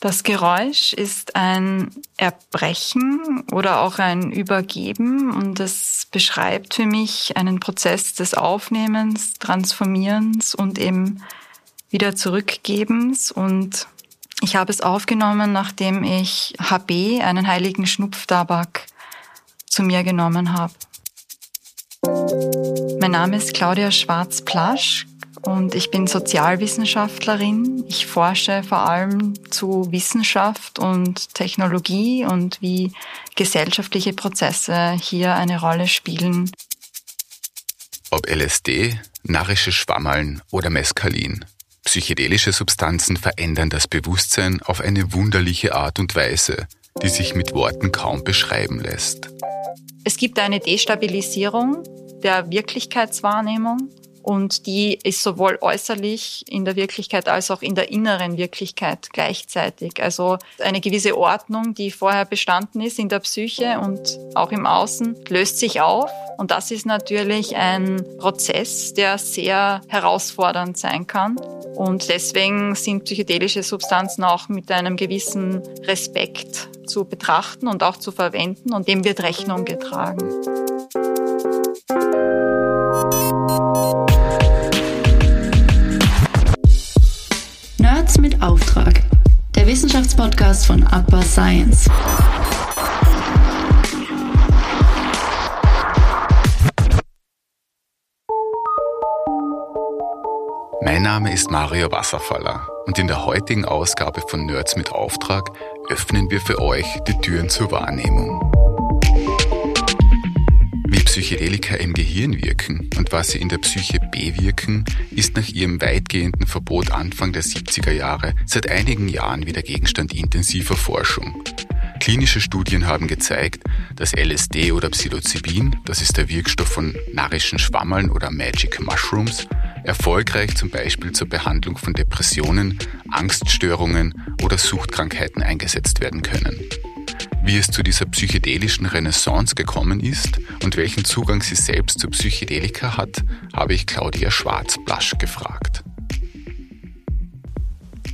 Das Geräusch ist ein Erbrechen oder auch ein Übergeben und es beschreibt für mich einen Prozess des Aufnehmens, Transformierens und eben wieder Zurückgebens und ich habe es aufgenommen, nachdem ich HB, einen heiligen Schnupftabak, zu mir genommen habe. Mein Name ist Claudia Schwarz-Plasch und ich bin Sozialwissenschaftlerin. Ich forsche vor allem zu Wissenschaft und Technologie und wie gesellschaftliche Prozesse hier eine Rolle spielen. Ob LSD, narrische Schwammeln oder Mescalin. Psychedelische Substanzen verändern das Bewusstsein auf eine wunderliche Art und Weise, die sich mit Worten kaum beschreiben lässt. Es gibt eine Destabilisierung der Wirklichkeitswahrnehmung und die ist sowohl äußerlich in der Wirklichkeit als auch in der inneren Wirklichkeit gleichzeitig. Also eine gewisse Ordnung, die vorher bestanden ist in der Psyche und auch im Außen, löst sich auf. Und das ist natürlich ein Prozess, der sehr herausfordernd sein kann. Und deswegen sind psychedelische Substanzen auch mit einem gewissen Respekt zu betrachten und auch zu verwenden und dem wird Rechnung getragen. Nerds mit Auftrag. Der Wissenschaftspodcast von Abba Science. Mein Name ist Mario Wasserfaller und in der heutigen Ausgabe von Nerds mit Auftrag öffnen wir für euch die Türen zur Wahrnehmung. Psychedelika im Gehirn wirken und was sie in der Psyche bewirken, ist nach ihrem weitgehenden Verbot Anfang der 70er Jahre seit einigen Jahren wieder Gegenstand intensiver Forschung. Klinische Studien haben gezeigt, dass LSD oder Psilocybin, das ist der Wirkstoff von narischen Schwammeln oder Magic Mushrooms, erfolgreich zum Beispiel zur Behandlung von Depressionen, Angststörungen oder Suchtkrankheiten eingesetzt werden können. Wie es zu dieser psychedelischen Renaissance gekommen ist und welchen Zugang sie selbst zu Psychedelika hat, habe ich Claudia Schwarz-Blasch gefragt.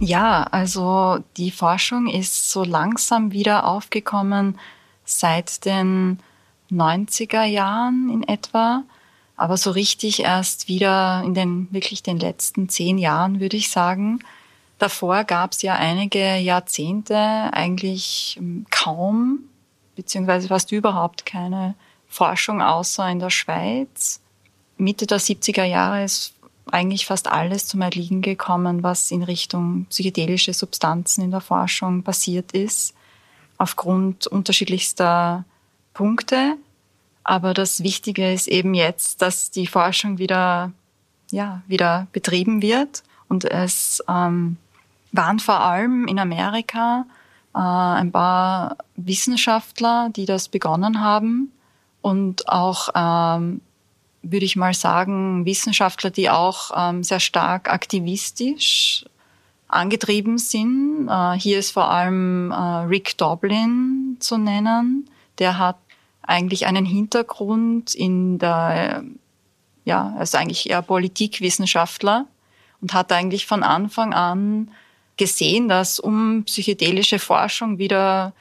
Ja, also die Forschung ist so langsam wieder aufgekommen seit den 90er Jahren in etwa, aber so richtig erst wieder in den wirklich den letzten zehn Jahren, würde ich sagen. Davor gab es ja einige Jahrzehnte eigentlich ähm, kaum, beziehungsweise fast überhaupt keine Forschung außer in der Schweiz. Mitte der 70er Jahre ist eigentlich fast alles zum Erliegen gekommen, was in Richtung psychedelische Substanzen in der Forschung passiert ist, aufgrund unterschiedlichster Punkte. Aber das Wichtige ist eben jetzt, dass die Forschung wieder, ja, wieder betrieben wird und es ähm, waren vor allem in Amerika äh, ein paar Wissenschaftler, die das begonnen haben und auch, ähm, würde ich mal sagen, Wissenschaftler, die auch ähm, sehr stark aktivistisch angetrieben sind. Äh, hier ist vor allem äh, Rick Doblin zu nennen. Der hat eigentlich einen Hintergrund in der, ja, also eigentlich eher Politikwissenschaftler und hat eigentlich von Anfang an gesehen, dass um psychedelische Forschung wieder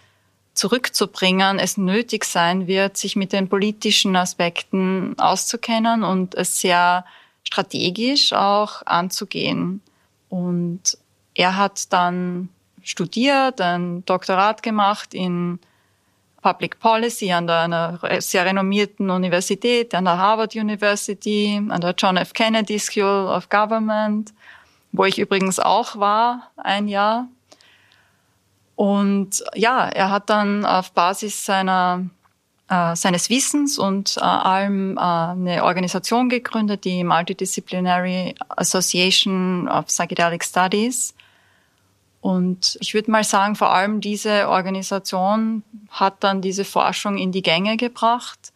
zurückzubringen, es nötig sein wird, sich mit den politischen Aspekten auszukennen und es sehr strategisch auch anzugehen. Und er hat dann studiert, ein Doktorat gemacht in Public Policy an der, einer sehr renommierten Universität, an der Harvard University, an der John F. Kennedy School of Government wo ich übrigens auch war, ein Jahr. Und ja, er hat dann auf Basis seiner, äh, seines Wissens und äh, allem äh, eine Organisation gegründet, die Multidisciplinary Association of Psychedelic Studies. Und ich würde mal sagen, vor allem diese Organisation hat dann diese Forschung in die Gänge gebracht.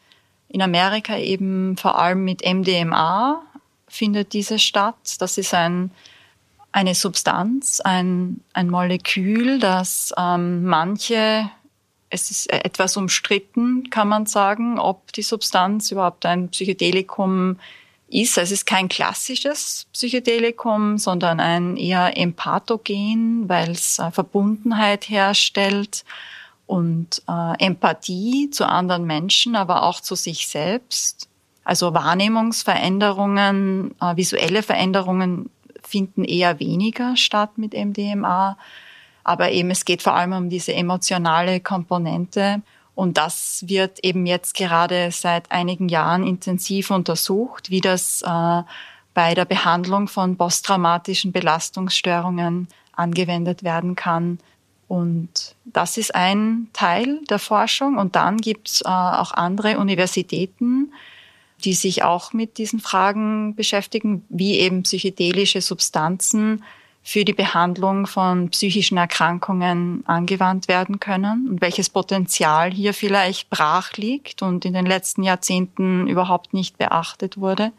In Amerika eben vor allem mit MDMA findet diese statt. Das ist ein eine Substanz, ein, ein Molekül, das ähm, manche, es ist etwas umstritten, kann man sagen, ob die Substanz überhaupt ein Psychedelikum ist. Es ist kein klassisches Psychedelikum, sondern ein eher Empathogen, weil es äh, Verbundenheit herstellt und äh, Empathie zu anderen Menschen, aber auch zu sich selbst. Also Wahrnehmungsveränderungen, äh, visuelle Veränderungen finden eher weniger statt mit MDMA. Aber eben es geht vor allem um diese emotionale Komponente. Und das wird eben jetzt gerade seit einigen Jahren intensiv untersucht, wie das äh, bei der Behandlung von posttraumatischen Belastungsstörungen angewendet werden kann. Und das ist ein Teil der Forschung. Und dann gibt es äh, auch andere Universitäten, die sich auch mit diesen Fragen beschäftigen, wie eben psychedelische Substanzen für die Behandlung von psychischen Erkrankungen angewandt werden können und welches Potenzial hier vielleicht brach liegt und in den letzten Jahrzehnten überhaupt nicht beachtet wurde.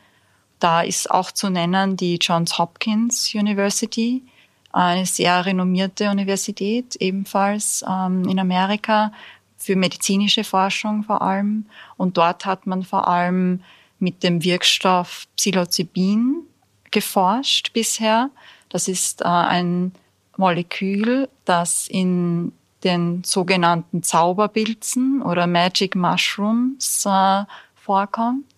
Da ist auch zu nennen die Johns Hopkins University, eine sehr renommierte Universität, ebenfalls ähm, in Amerika, für medizinische Forschung vor allem. Und dort hat man vor allem mit dem Wirkstoff Psilocybin geforscht bisher das ist äh, ein Molekül, das in den sogenannten Zauberpilzen oder Magic Mushrooms äh, vorkommt.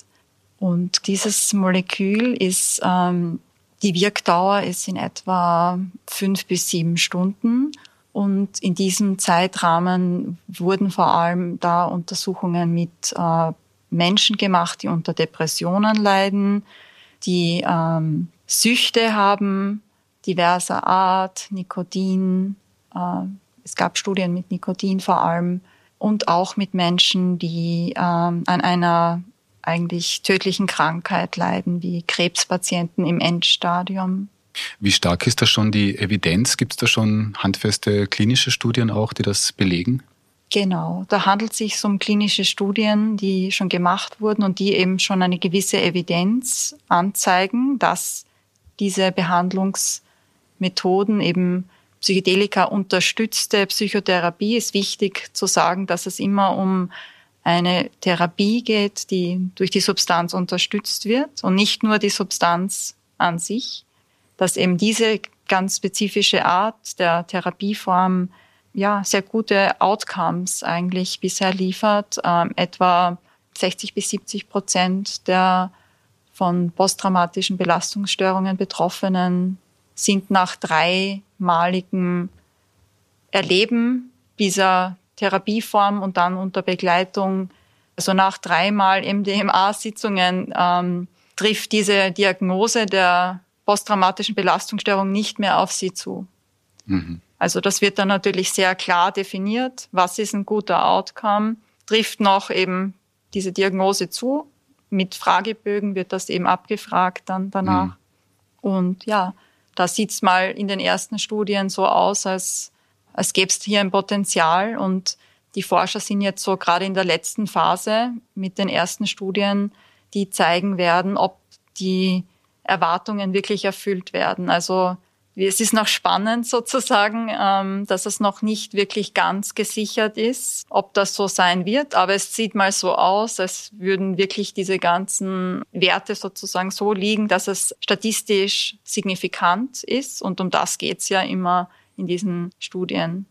Und dieses Molekül ist, ähm, die Wirkdauer ist in etwa fünf bis sieben Stunden. Und in diesem Zeitrahmen wurden vor allem da Untersuchungen mit äh, Menschen gemacht, die unter Depressionen leiden, die ähm, Süchte haben, diverser Art, Nikotin. Äh, es gab Studien mit Nikotin vor allem und auch mit Menschen, die äh, an einer eigentlich tödlichen Krankheit leiden, wie Krebspatienten im Endstadium. Wie stark ist da schon die Evidenz? Gibt es da schon handfeste klinische Studien auch, die das belegen? Genau, da handelt es sich um klinische Studien, die schon gemacht wurden und die eben schon eine gewisse Evidenz anzeigen, dass diese Behandlungs Methoden, eben Psychedelika unterstützte Psychotherapie, ist wichtig zu sagen, dass es immer um eine Therapie geht, die durch die Substanz unterstützt wird und nicht nur die Substanz an sich, dass eben diese ganz spezifische Art der Therapieform ja sehr gute Outcomes eigentlich bisher liefert. Ähm, etwa 60 bis 70 Prozent der von posttraumatischen Belastungsstörungen Betroffenen sind nach dreimaligem Erleben dieser Therapieform und dann unter Begleitung, also nach dreimal MDMA-Sitzungen, ähm, trifft diese Diagnose der posttraumatischen Belastungsstörung nicht mehr auf sie zu. Mhm. Also das wird dann natürlich sehr klar definiert, was ist ein guter Outcome, trifft noch eben diese Diagnose zu. Mit Fragebögen wird das eben abgefragt dann danach. Mhm. Und ja, da sieht's mal in den ersten Studien so aus, als, als gäbe es hier ein Potenzial. Und die Forscher sind jetzt so gerade in der letzten Phase mit den ersten Studien, die zeigen werden, ob die Erwartungen wirklich erfüllt werden. Also es ist noch spannend sozusagen, ähm, dass es noch nicht wirklich ganz gesichert ist, ob das so sein wird. Aber es sieht mal so aus, als würden wirklich diese ganzen Werte sozusagen so liegen, dass es statistisch signifikant ist. Und um das geht's ja immer in diesen Studien.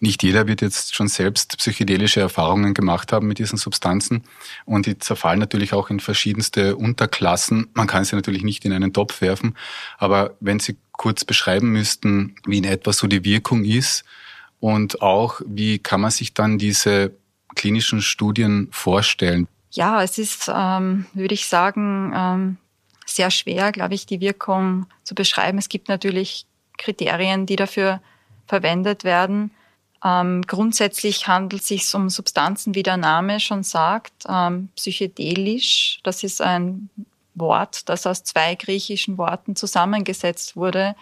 Nicht jeder wird jetzt schon selbst psychedelische Erfahrungen gemacht haben mit diesen Substanzen und die zerfallen natürlich auch in verschiedenste Unterklassen. Man kann sie natürlich nicht in einen Topf werfen, aber wenn Sie kurz beschreiben müssten, wie in etwa so die Wirkung ist und auch wie kann man sich dann diese klinischen Studien vorstellen? Ja, es ist, ähm, würde ich sagen, ähm, sehr schwer, glaube ich, die Wirkung zu beschreiben. Es gibt natürlich Kriterien, die dafür verwendet werden. Ähm, grundsätzlich handelt es sich um Substanzen, wie der Name schon sagt, ähm, psychedelisch. Das ist ein Wort, das aus zwei griechischen Worten zusammengesetzt wurde.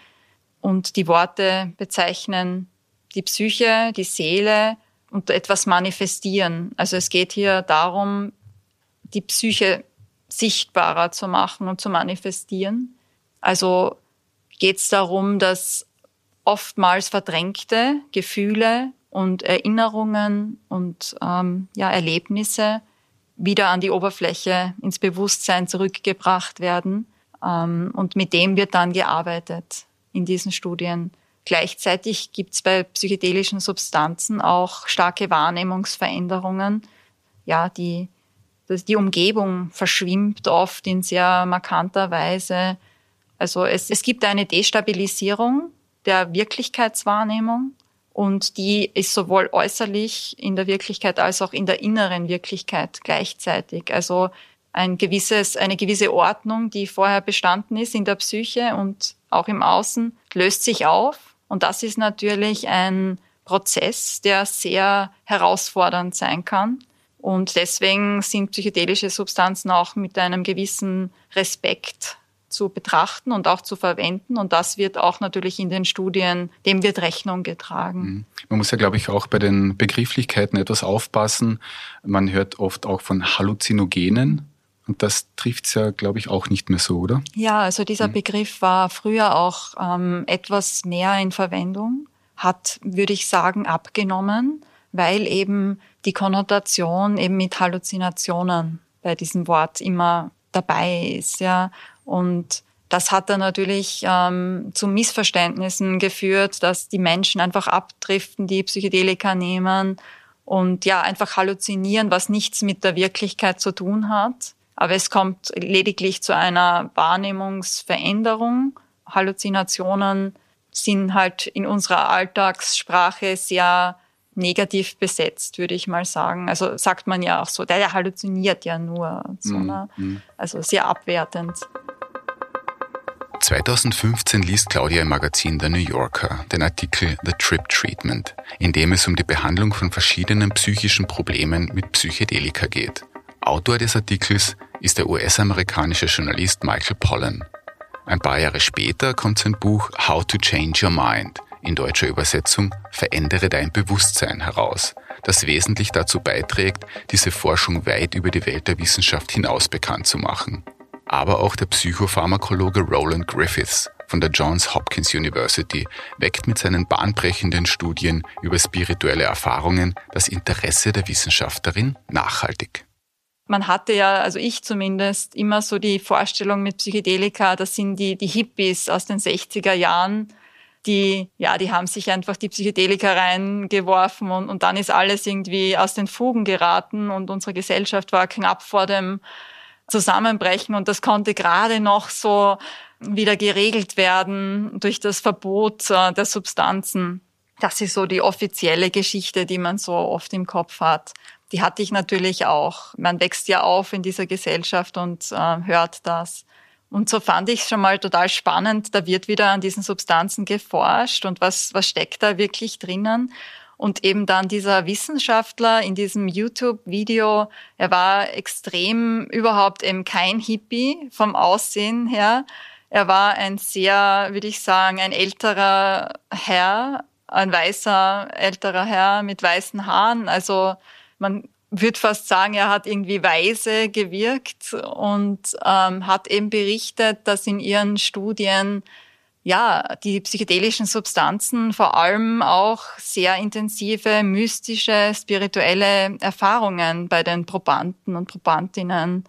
Und die Worte bezeichnen die Psyche, die Seele und etwas manifestieren. Also es geht hier darum, die Psyche sichtbarer zu machen und zu manifestieren. Also geht es darum, dass oftmals verdrängte Gefühle und Erinnerungen und ähm, ja, Erlebnisse wieder an die Oberfläche, ins Bewusstsein zurückgebracht werden. Ähm, und mit dem wird dann gearbeitet in diesen Studien. Gleichzeitig gibt es bei psychedelischen Substanzen auch starke Wahrnehmungsveränderungen. Ja, die, die Umgebung verschwimmt oft in sehr markanter Weise. Also es, es gibt eine Destabilisierung der Wirklichkeitswahrnehmung und die ist sowohl äußerlich in der Wirklichkeit als auch in der inneren Wirklichkeit gleichzeitig. Also ein gewisses, eine gewisse Ordnung, die vorher bestanden ist in der Psyche und auch im Außen, löst sich auf und das ist natürlich ein Prozess, der sehr herausfordernd sein kann. Und deswegen sind psychedelische Substanzen auch mit einem gewissen Respekt zu betrachten und auch zu verwenden. Und das wird auch natürlich in den Studien, dem wird Rechnung getragen. Mhm. Man muss ja, glaube ich, auch bei den Begrifflichkeiten etwas aufpassen. Man hört oft auch von Halluzinogenen. Und das trifft es ja, glaube ich, auch nicht mehr so, oder? Ja, also dieser mhm. Begriff war früher auch ähm, etwas mehr in Verwendung, hat, würde ich sagen, abgenommen, weil eben die Konnotation eben mit Halluzinationen bei diesem Wort immer dabei ist, ja. Und das hat dann natürlich ähm, zu Missverständnissen geführt, dass die Menschen einfach abdriften, die Psychedelika nehmen und ja einfach halluzinieren, was nichts mit der Wirklichkeit zu tun hat. Aber es kommt lediglich zu einer Wahrnehmungsveränderung. Halluzinationen sind halt in unserer Alltagssprache sehr negativ besetzt, würde ich mal sagen. Also sagt man ja auch so, der, der halluziniert ja nur. So, mm, ne? Mm. Also sehr abwertend. 2015 liest Claudia im Magazin The New Yorker den Artikel The Trip Treatment, in dem es um die Behandlung von verschiedenen psychischen Problemen mit Psychedelika geht. Autor des Artikels ist der US-amerikanische Journalist Michael Pollan. Ein paar Jahre später kommt sein Buch How to Change Your Mind, in deutscher Übersetzung Verändere dein Bewusstsein heraus, das wesentlich dazu beiträgt, diese Forschung weit über die Welt der Wissenschaft hinaus bekannt zu machen. Aber auch der Psychopharmakologe Roland Griffiths von der Johns Hopkins University weckt mit seinen bahnbrechenden Studien über spirituelle Erfahrungen das Interesse der Wissenschaft darin nachhaltig. Man hatte ja, also ich zumindest, immer so die Vorstellung mit Psychedelika, das sind die, die Hippies aus den 60er Jahren, die, ja, die haben sich einfach die Psychedelika reingeworfen und, und dann ist alles irgendwie aus den Fugen geraten und unsere Gesellschaft war knapp vor dem Zusammenbrechen und das konnte gerade noch so wieder geregelt werden durch das Verbot äh, der Substanzen. Das ist so die offizielle Geschichte, die man so oft im Kopf hat die hatte ich natürlich auch. Man wächst ja auf in dieser Gesellschaft und äh, hört das. Und so fand ich es schon mal total spannend. Da wird wieder an diesen Substanzen geforscht und was, was steckt da wirklich drinnen. Und eben dann dieser Wissenschaftler in diesem YouTube-Video, er war extrem überhaupt eben kein Hippie vom Aussehen her. Er war ein sehr, würde ich sagen, ein älterer Herr, ein weißer älterer Herr mit weißen Haaren. Also man würde fast sagen, er hat irgendwie weise gewirkt und ähm, hat eben berichtet, dass in ihren Studien ja die psychedelischen Substanzen vor allem auch sehr intensive mystische spirituelle Erfahrungen bei den Probanden und Probandinnen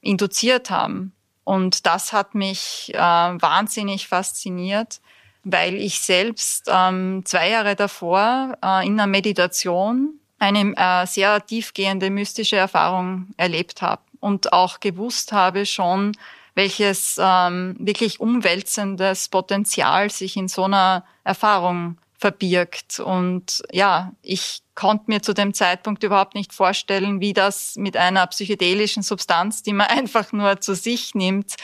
induziert haben. Und das hat mich äh, wahnsinnig fasziniert, weil ich selbst ähm, zwei Jahre davor äh, in einer Meditation eine äh, sehr tiefgehende mystische Erfahrung erlebt habe und auch gewusst habe schon, welches ähm, wirklich umwälzendes Potenzial sich in so einer Erfahrung verbirgt. Und ja, ich konnte mir zu dem Zeitpunkt überhaupt nicht vorstellen, wie das mit einer psychedelischen Substanz, die man einfach nur zu sich nimmt,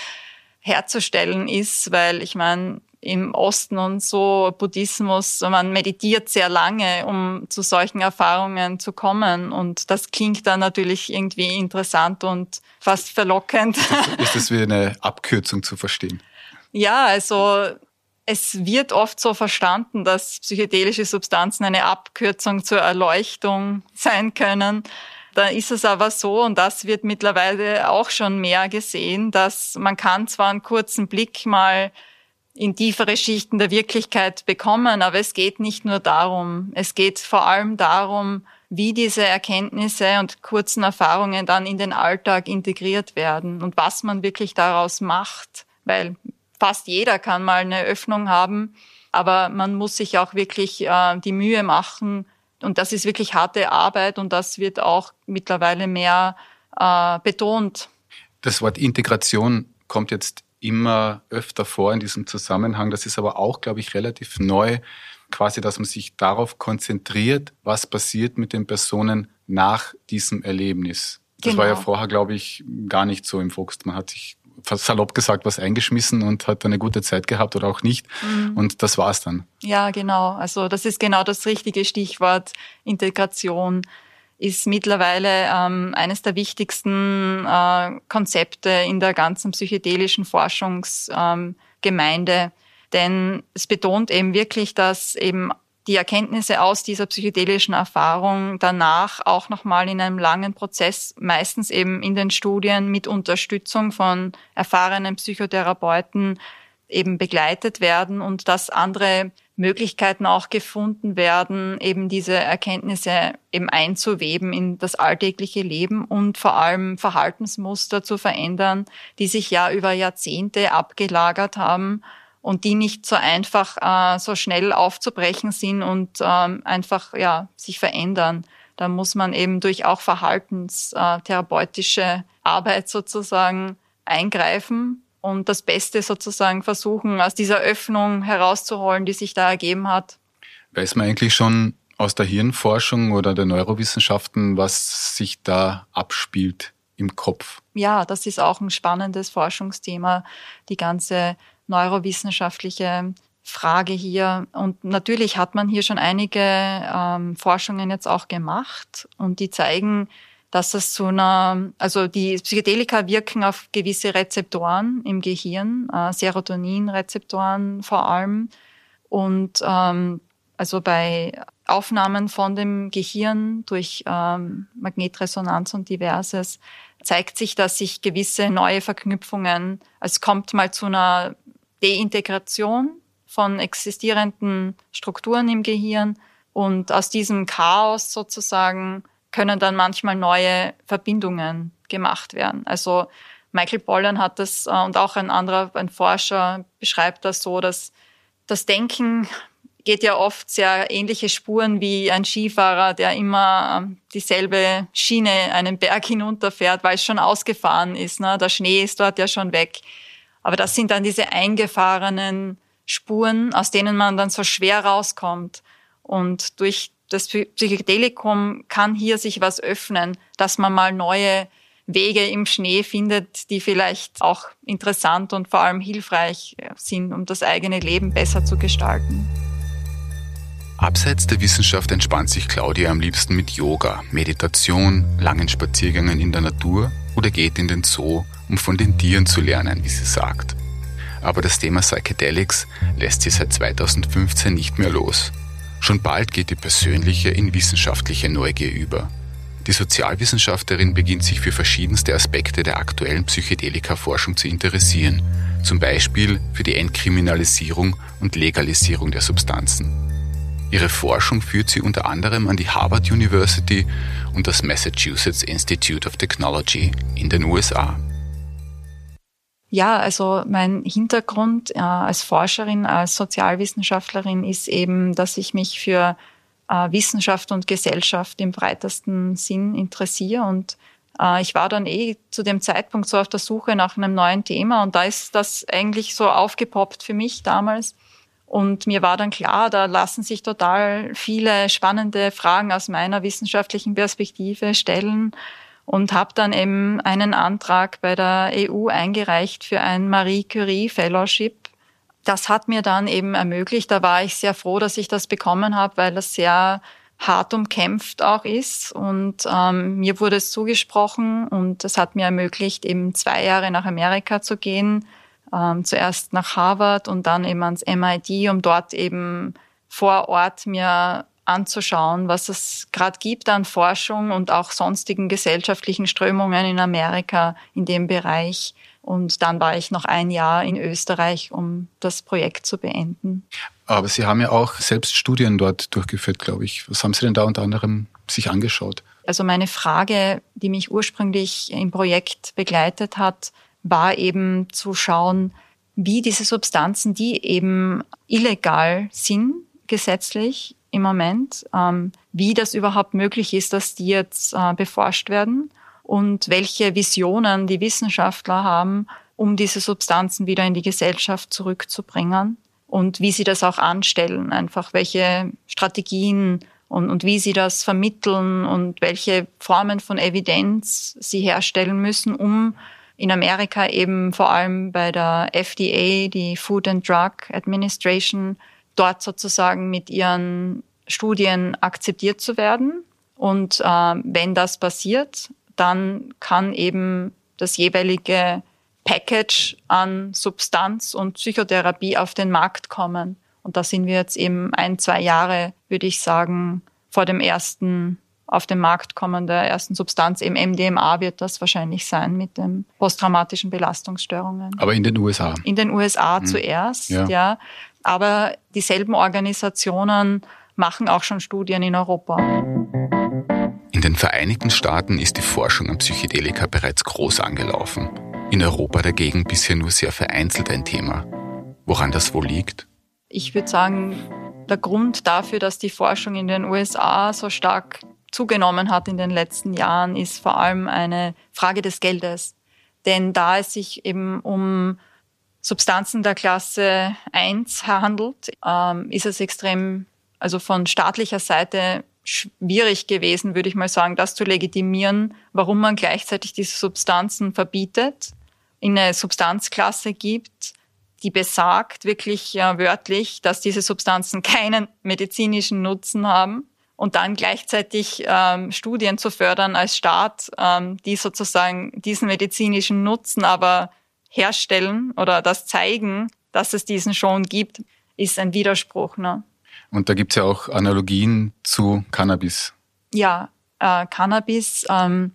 herzustellen ist, weil ich meine, im Osten und so Buddhismus, man meditiert sehr lange, um zu solchen Erfahrungen zu kommen. Und das klingt dann natürlich irgendwie interessant und fast verlockend. Ist das wie eine Abkürzung zu verstehen? Ja, also es wird oft so verstanden, dass psychedelische Substanzen eine Abkürzung zur Erleuchtung sein können. Da ist es aber so, und das wird mittlerweile auch schon mehr gesehen, dass man kann zwar einen kurzen Blick mal in tiefere Schichten der Wirklichkeit bekommen. Aber es geht nicht nur darum. Es geht vor allem darum, wie diese Erkenntnisse und kurzen Erfahrungen dann in den Alltag integriert werden und was man wirklich daraus macht, weil fast jeder kann mal eine Öffnung haben, aber man muss sich auch wirklich äh, die Mühe machen und das ist wirklich harte Arbeit und das wird auch mittlerweile mehr äh, betont. Das Wort Integration kommt jetzt immer öfter vor in diesem Zusammenhang. Das ist aber auch, glaube ich, relativ neu quasi, dass man sich darauf konzentriert, was passiert mit den Personen nach diesem Erlebnis. Das genau. war ja genau. vorher, glaube ich, gar nicht so im Fokus. Man hat sich salopp gesagt was eingeschmissen und hat eine gute Zeit gehabt oder auch nicht. Mhm. Und das war's dann. Ja, genau. Also das ist genau das richtige Stichwort Integration ist mittlerweile ähm, eines der wichtigsten äh, Konzepte in der ganzen psychedelischen Forschungsgemeinde. Ähm, denn es betont eben wirklich, dass eben die Erkenntnisse aus dieser psychedelischen Erfahrung danach auch nochmal in einem langen Prozess, meistens eben in den Studien mit Unterstützung von erfahrenen Psychotherapeuten eben begleitet werden und dass andere Möglichkeiten auch gefunden werden, eben diese Erkenntnisse eben einzuweben in das alltägliche Leben und vor allem Verhaltensmuster zu verändern, die sich ja über Jahrzehnte abgelagert haben und die nicht so einfach äh, so schnell aufzubrechen sind und ähm, einfach ja sich verändern. Da muss man eben durch auch verhaltenstherapeutische Arbeit sozusagen eingreifen und das Beste sozusagen versuchen, aus dieser Öffnung herauszuholen, die sich da ergeben hat. Weiß man eigentlich schon aus der Hirnforschung oder der Neurowissenschaften, was sich da abspielt im Kopf? Ja, das ist auch ein spannendes Forschungsthema, die ganze neurowissenschaftliche Frage hier. Und natürlich hat man hier schon einige ähm, Forschungen jetzt auch gemacht und die zeigen, dass es zu einer, also die Psychedelika wirken auf gewisse Rezeptoren im Gehirn, äh, Serotoninrezeptoren vor allem. Und ähm, also bei Aufnahmen von dem Gehirn durch ähm, Magnetresonanz und diverses zeigt sich, dass sich gewisse neue Verknüpfungen, also es kommt mal zu einer Deintegration von existierenden Strukturen im Gehirn und aus diesem Chaos sozusagen können dann manchmal neue Verbindungen gemacht werden. Also Michael Pollan hat das äh, und auch ein anderer, ein Forscher beschreibt das so, dass das Denken geht ja oft sehr ähnliche Spuren wie ein Skifahrer, der immer ähm, dieselbe Schiene einen Berg hinunterfährt, weil es schon ausgefahren ist. Ne? Der Schnee ist dort ja schon weg. Aber das sind dann diese eingefahrenen Spuren, aus denen man dann so schwer rauskommt. Und durch das Psychedelikum kann hier sich was öffnen, dass man mal neue Wege im Schnee findet, die vielleicht auch interessant und vor allem hilfreich sind, um das eigene Leben besser zu gestalten. Abseits der Wissenschaft entspannt sich Claudia am liebsten mit Yoga, Meditation, langen Spaziergängen in der Natur oder geht in den Zoo, um von den Tieren zu lernen, wie sie sagt. Aber das Thema Psychedelics lässt sie seit 2015 nicht mehr los. Schon bald geht die persönliche in wissenschaftliche Neugier über. Die Sozialwissenschaftlerin beginnt sich für verschiedenste Aspekte der aktuellen Psychedelika-Forschung zu interessieren, zum Beispiel für die Entkriminalisierung und Legalisierung der Substanzen. Ihre Forschung führt sie unter anderem an die Harvard University und das Massachusetts Institute of Technology in den USA. Ja, also mein Hintergrund äh, als Forscherin, als Sozialwissenschaftlerin ist eben, dass ich mich für äh, Wissenschaft und Gesellschaft im breitesten Sinn interessiere. Und äh, ich war dann eh zu dem Zeitpunkt so auf der Suche nach einem neuen Thema. Und da ist das eigentlich so aufgepoppt für mich damals. Und mir war dann klar, da lassen sich total viele spannende Fragen aus meiner wissenschaftlichen Perspektive stellen und habe dann eben einen Antrag bei der EU eingereicht für ein Marie Curie Fellowship. Das hat mir dann eben ermöglicht, da war ich sehr froh, dass ich das bekommen habe, weil das sehr hart umkämpft auch ist. Und ähm, mir wurde es zugesprochen und das hat mir ermöglicht, eben zwei Jahre nach Amerika zu gehen. Ähm, zuerst nach Harvard und dann eben ans MIT, um dort eben vor Ort mir anzuschauen, was es gerade gibt an Forschung und auch sonstigen gesellschaftlichen Strömungen in Amerika in dem Bereich. Und dann war ich noch ein Jahr in Österreich, um das Projekt zu beenden. Aber Sie haben ja auch selbst Studien dort durchgeführt, glaube ich. Was haben Sie denn da unter anderem sich angeschaut? Also meine Frage, die mich ursprünglich im Projekt begleitet hat, war eben zu schauen, wie diese Substanzen, die eben illegal sind, gesetzlich im Moment, ähm, wie das überhaupt möglich ist, dass die jetzt äh, beforscht werden und welche Visionen die Wissenschaftler haben, um diese Substanzen wieder in die Gesellschaft zurückzubringen und wie sie das auch anstellen, einfach welche Strategien und, und wie sie das vermitteln und welche Formen von Evidenz sie herstellen müssen, um in Amerika eben vor allem bei der FDA, die Food and Drug Administration, dort sozusagen mit ihren Studien akzeptiert zu werden. Und äh, wenn das passiert, dann kann eben das jeweilige Package an Substanz und Psychotherapie auf den Markt kommen. Und da sind wir jetzt eben ein, zwei Jahre, würde ich sagen, vor dem ersten auf den Markt kommen der ersten Substanz. Im MDMA wird das wahrscheinlich sein mit den posttraumatischen Belastungsstörungen. Aber in den USA? In den USA mhm. zuerst, ja. ja. Aber dieselben Organisationen machen auch schon Studien in Europa. In den Vereinigten Staaten ist die Forschung am Psychedelika bereits groß angelaufen. In Europa dagegen bisher nur sehr vereinzelt ein Thema. Woran das wohl liegt? Ich würde sagen, der Grund dafür, dass die Forschung in den USA so stark zugenommen hat in den letzten Jahren, ist vor allem eine Frage des Geldes. Denn da es sich eben um Substanzen der Klasse 1 handelt, ähm, ist es extrem, also von staatlicher Seite schwierig gewesen, würde ich mal sagen, das zu legitimieren, warum man gleichzeitig diese Substanzen verbietet, in eine Substanzklasse gibt, die besagt wirklich ja, wörtlich, dass diese Substanzen keinen medizinischen Nutzen haben und dann gleichzeitig ähm, Studien zu fördern als Staat, ähm, die sozusagen diesen medizinischen Nutzen aber herstellen oder das zeigen, dass es diesen schon gibt, ist ein Widerspruch. Ne? Und da gibt's ja auch Analogien zu Cannabis. Ja, äh, Cannabis ähm,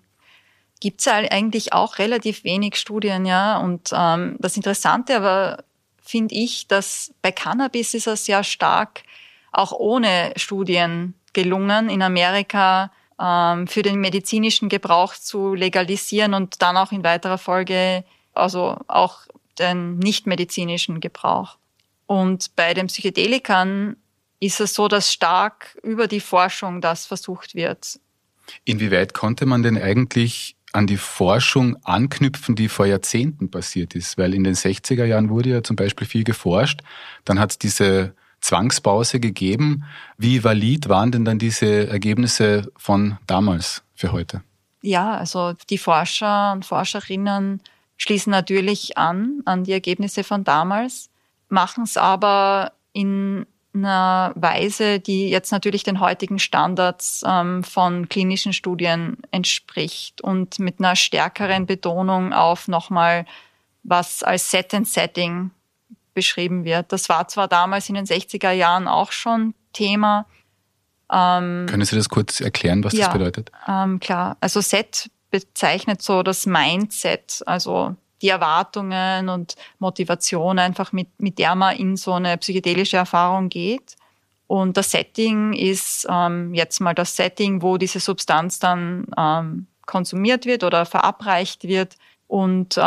gibt's ja eigentlich auch relativ wenig Studien, ja. Und ähm, das Interessante aber finde ich, dass bei Cannabis ist es sehr stark auch ohne Studien gelungen, in Amerika ähm, für den medizinischen Gebrauch zu legalisieren und dann auch in weiterer Folge also auch den nichtmedizinischen Gebrauch. Und bei den Psychedelikern ist es so, dass stark über die Forschung das versucht wird. Inwieweit konnte man denn eigentlich an die Forschung anknüpfen, die vor Jahrzehnten passiert ist? Weil in den 60er Jahren wurde ja zum Beispiel viel geforscht. Dann hat es diese Zwangspause gegeben. Wie valid waren denn dann diese Ergebnisse von damals für heute? Ja, also die Forscher und Forscherinnen schließen natürlich an, an die Ergebnisse von damals, machen es aber in einer Weise, die jetzt natürlich den heutigen Standards ähm, von klinischen Studien entspricht und mit einer stärkeren Betonung auf nochmal, was als Set and Setting beschrieben wird. Das war zwar damals in den 60er Jahren auch schon Thema. Ähm, Können Sie das kurz erklären, was ja, das bedeutet? Ähm, klar, also Set bezeichnet so das Mindset, also die Erwartungen und Motivation einfach, mit, mit der man in so eine psychedelische Erfahrung geht. Und das Setting ist ähm, jetzt mal das Setting, wo diese Substanz dann ähm, konsumiert wird oder verabreicht wird und äh,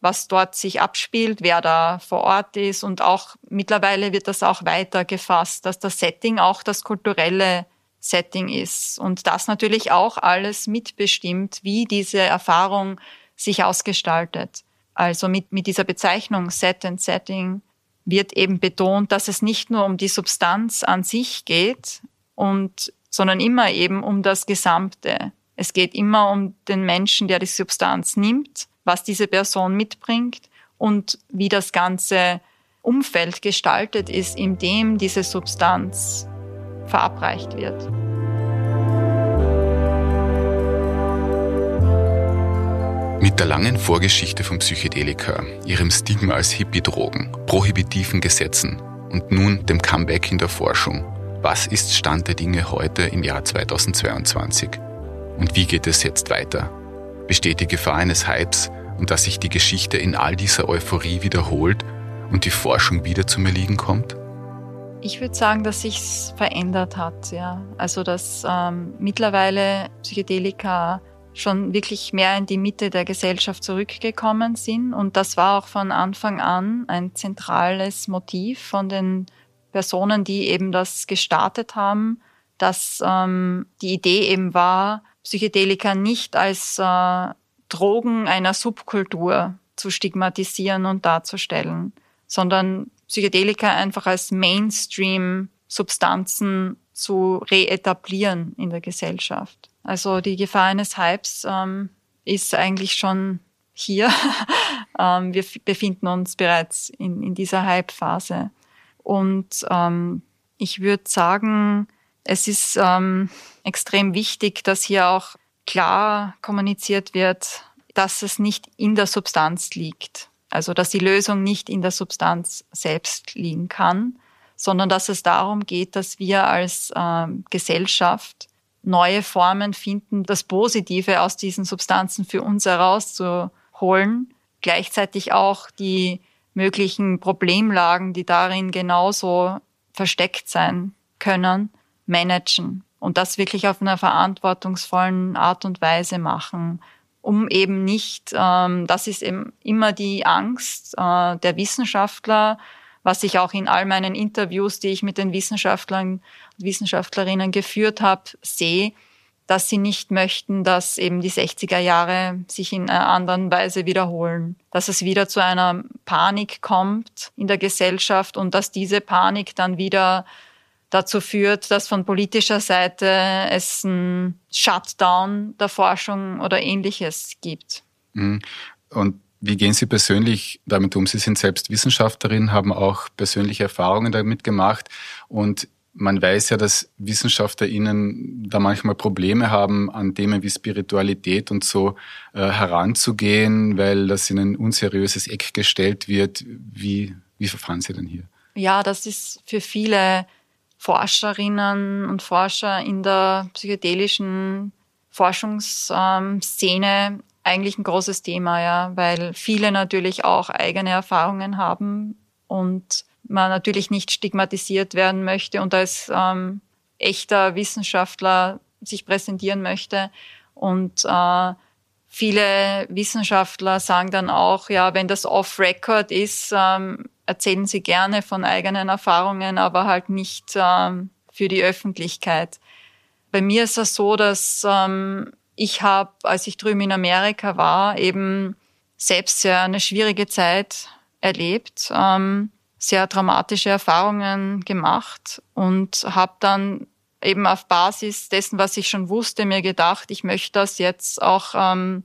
was dort sich abspielt, wer da vor Ort ist. Und auch mittlerweile wird das auch weiter gefasst, dass das Setting auch das kulturelle Setting ist. Und das natürlich auch alles mitbestimmt, wie diese Erfahrung sich ausgestaltet. Also mit, mit dieser Bezeichnung Set and Setting wird eben betont, dass es nicht nur um die Substanz an sich geht und, sondern immer eben um das Gesamte. Es geht immer um den Menschen, der die Substanz nimmt was diese Person mitbringt und wie das ganze Umfeld gestaltet ist, in dem diese Substanz verabreicht wird. Mit der langen Vorgeschichte von Psychedelika, ihrem Stigma als Hippie-Drogen, prohibitiven Gesetzen und nun dem Comeback in der Forschung, was ist Stand der Dinge heute im Jahr 2022? Und wie geht es jetzt weiter? besteht die Gefahr eines Hypes und dass sich die Geschichte in all dieser Euphorie wiederholt und die Forschung wieder zum Erliegen kommt? Ich würde sagen, dass sich's verändert hat, ja. Also dass ähm, mittlerweile Psychedelika schon wirklich mehr in die Mitte der Gesellschaft zurückgekommen sind. Und das war auch von Anfang an ein zentrales Motiv von den Personen, die eben das gestartet haben, dass ähm, die Idee eben war, Psychedelika nicht als äh, Drogen einer Subkultur zu stigmatisieren und darzustellen, sondern Psychedelika einfach als Mainstream-Substanzen zu reetablieren in der Gesellschaft. Also die Gefahr eines Hypes ähm, ist eigentlich schon hier. ähm, wir befinden uns bereits in, in dieser Hype-Phase. Und ähm, ich würde sagen, es ist ähm, extrem wichtig, dass hier auch klar kommuniziert wird, dass es nicht in der Substanz liegt. Also dass die Lösung nicht in der Substanz selbst liegen kann, sondern dass es darum geht, dass wir als ähm, Gesellschaft neue Formen finden, das Positive aus diesen Substanzen für uns herauszuholen, gleichzeitig auch die möglichen Problemlagen, die darin genauso versteckt sein können, managen und das wirklich auf einer verantwortungsvollen Art und Weise machen, um eben nicht, ähm, das ist eben immer die Angst äh, der Wissenschaftler, was ich auch in all meinen Interviews, die ich mit den Wissenschaftlern und Wissenschaftlerinnen geführt habe, sehe, dass sie nicht möchten, dass eben die 60er Jahre sich in einer anderen Weise wiederholen, dass es wieder zu einer Panik kommt in der Gesellschaft und dass diese Panik dann wieder dazu führt, dass von politischer Seite es einen Shutdown der Forschung oder ähnliches gibt. Mhm. Und wie gehen Sie persönlich damit um? Sie sind selbst Wissenschaftlerin, haben auch persönliche Erfahrungen damit gemacht und man weiß ja, dass WissenschaftlerInnen da manchmal Probleme haben, an Themen wie Spiritualität und so äh, heranzugehen, weil das in ein unseriöses Eck gestellt wird. Wie, wie verfahren Sie denn hier? Ja, das ist für viele Forscherinnen und Forscher in der psychedelischen Forschungsszene eigentlich ein großes Thema, ja, weil viele natürlich auch eigene Erfahrungen haben und man natürlich nicht stigmatisiert werden möchte und als ähm, echter Wissenschaftler sich präsentieren möchte. Und äh, viele Wissenschaftler sagen dann auch, ja, wenn das off-record ist, ähm, erzählen sie gerne von eigenen Erfahrungen, aber halt nicht ähm, für die Öffentlichkeit. Bei mir ist das so, dass ähm, ich habe, als ich drüben in Amerika war, eben selbst sehr eine schwierige Zeit erlebt, ähm, sehr dramatische Erfahrungen gemacht und habe dann eben auf Basis dessen, was ich schon wusste, mir gedacht, ich möchte das jetzt auch ähm,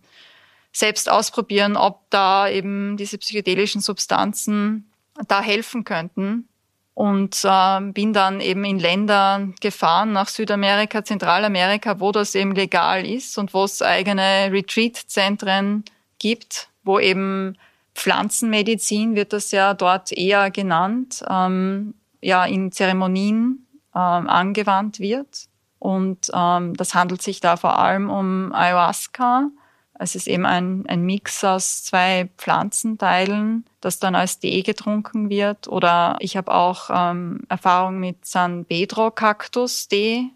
selbst ausprobieren, ob da eben diese psychedelischen Substanzen da helfen könnten. Und äh, bin dann eben in Länder gefahren, nach Südamerika, Zentralamerika, wo das eben legal ist und wo es eigene Retreat-Zentren gibt, wo eben Pflanzenmedizin wird das ja dort eher genannt, ähm, ja in Zeremonien ähm, angewandt wird. Und ähm, das handelt sich da vor allem um Ayahuasca, es ist eben ein, ein Mix aus zwei Pflanzenteilen, das dann als Tee getrunken wird. Oder ich habe auch ähm, Erfahrung mit San Pedro Cactus Tee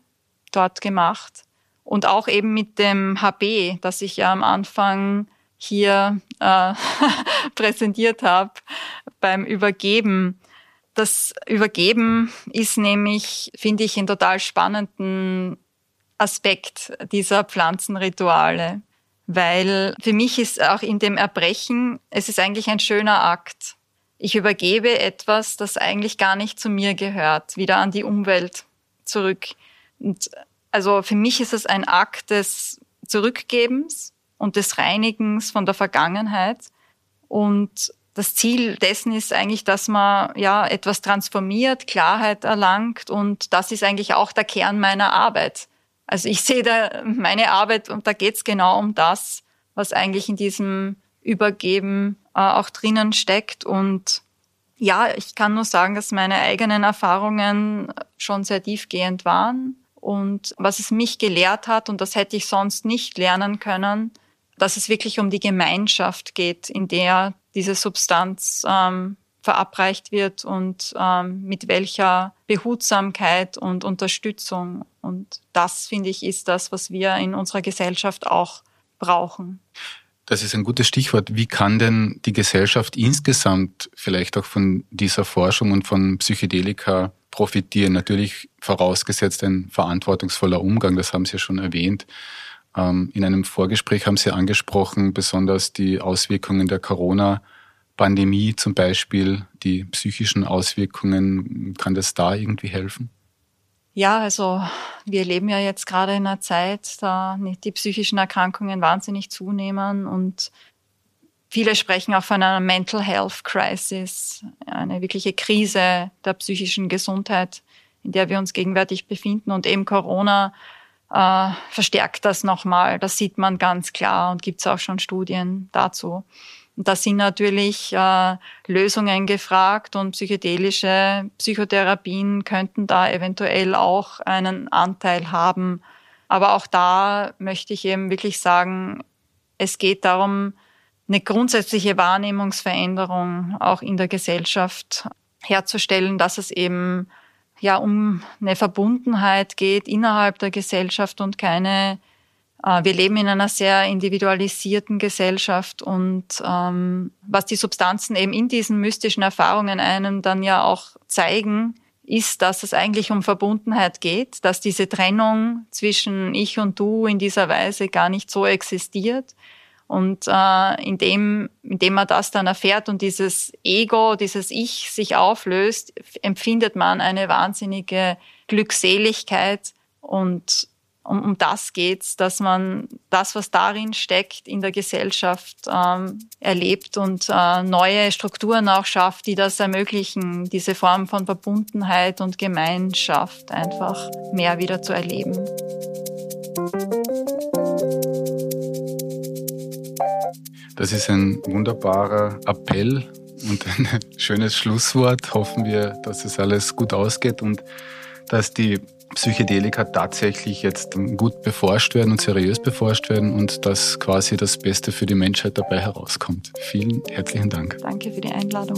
dort gemacht. Und auch eben mit dem HB, das ich ja am Anfang hier äh, präsentiert habe beim Übergeben. Das Übergeben ist nämlich, finde ich, ein total spannenden Aspekt dieser Pflanzenrituale weil für mich ist auch in dem Erbrechen, es ist eigentlich ein schöner Akt. Ich übergebe etwas, das eigentlich gar nicht zu mir gehört, wieder an die Umwelt zurück. Und also für mich ist es ein Akt des Zurückgebens und des Reinigens von der Vergangenheit. Und das Ziel dessen ist eigentlich, dass man ja etwas transformiert, Klarheit erlangt und das ist eigentlich auch der Kern meiner Arbeit. Also ich sehe da meine Arbeit und da geht es genau um das, was eigentlich in diesem Übergeben äh, auch drinnen steckt. Und ja, ich kann nur sagen, dass meine eigenen Erfahrungen schon sehr tiefgehend waren. Und was es mich gelehrt hat, und das hätte ich sonst nicht lernen können, dass es wirklich um die Gemeinschaft geht, in der diese Substanz ähm, verabreicht wird und ähm, mit welcher Behutsamkeit und Unterstützung. Und das, finde ich, ist das, was wir in unserer Gesellschaft auch brauchen. Das ist ein gutes Stichwort. Wie kann denn die Gesellschaft insgesamt vielleicht auch von dieser Forschung und von Psychedelika profitieren? Natürlich vorausgesetzt ein verantwortungsvoller Umgang, das haben Sie ja schon erwähnt. Ähm, in einem Vorgespräch haben Sie angesprochen, besonders die Auswirkungen der Corona-Pandemie zum Beispiel, die psychischen Auswirkungen. Kann das da irgendwie helfen? Ja, also wir leben ja jetzt gerade in einer Zeit, da die psychischen Erkrankungen wahnsinnig zunehmen und viele sprechen auch von einer Mental Health Crisis, eine wirkliche Krise der psychischen Gesundheit, in der wir uns gegenwärtig befinden und eben Corona äh, verstärkt das nochmal. Das sieht man ganz klar und gibt es auch schon Studien dazu. Und da sind natürlich äh, Lösungen gefragt und psychedelische Psychotherapien könnten da eventuell auch einen Anteil haben. Aber auch da möchte ich eben wirklich sagen, es geht darum, eine grundsätzliche Wahrnehmungsveränderung auch in der Gesellschaft herzustellen, dass es eben ja um eine Verbundenheit geht innerhalb der Gesellschaft und keine wir leben in einer sehr individualisierten Gesellschaft und ähm, was die Substanzen eben in diesen mystischen Erfahrungen einem dann ja auch zeigen, ist, dass es eigentlich um Verbundenheit geht, dass diese Trennung zwischen ich und du in dieser Weise gar nicht so existiert. Und äh, indem, indem man das dann erfährt und dieses Ego, dieses Ich sich auflöst, empfindet man eine wahnsinnige Glückseligkeit und um, um das geht's, dass man das, was darin steckt, in der Gesellschaft ähm, erlebt und äh, neue Strukturen auch schafft, die das ermöglichen, diese Form von Verbundenheit und Gemeinschaft einfach mehr wieder zu erleben. Das ist ein wunderbarer Appell und ein schönes Schlusswort. Hoffen wir, dass es alles gut ausgeht und dass die Psychedelika tatsächlich jetzt gut beforscht werden und seriös beforscht werden und dass quasi das Beste für die Menschheit dabei herauskommt. Vielen herzlichen Dank. Danke für die Einladung.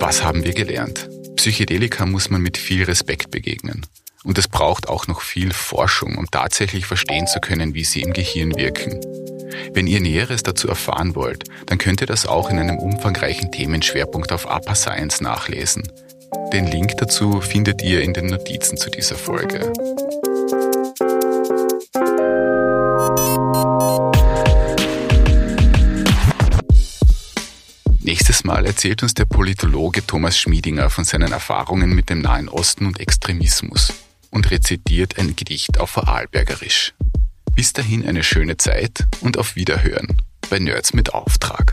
Was haben wir gelernt? Psychedelika muss man mit viel Respekt begegnen. Und es braucht auch noch viel Forschung, um tatsächlich verstehen zu können, wie sie im Gehirn wirken. Wenn ihr Näheres dazu erfahren wollt, dann könnt ihr das auch in einem umfangreichen Themenschwerpunkt auf Upper Science nachlesen. Den Link dazu findet ihr in den Notizen zu dieser Folge. Nächstes Mal erzählt uns der Politologe Thomas Schmiedinger von seinen Erfahrungen mit dem Nahen Osten und Extremismus und rezitiert ein Gedicht auf Vorarlbergerisch. Bis dahin eine schöne Zeit und auf Wiederhören bei Nerds mit Auftrag.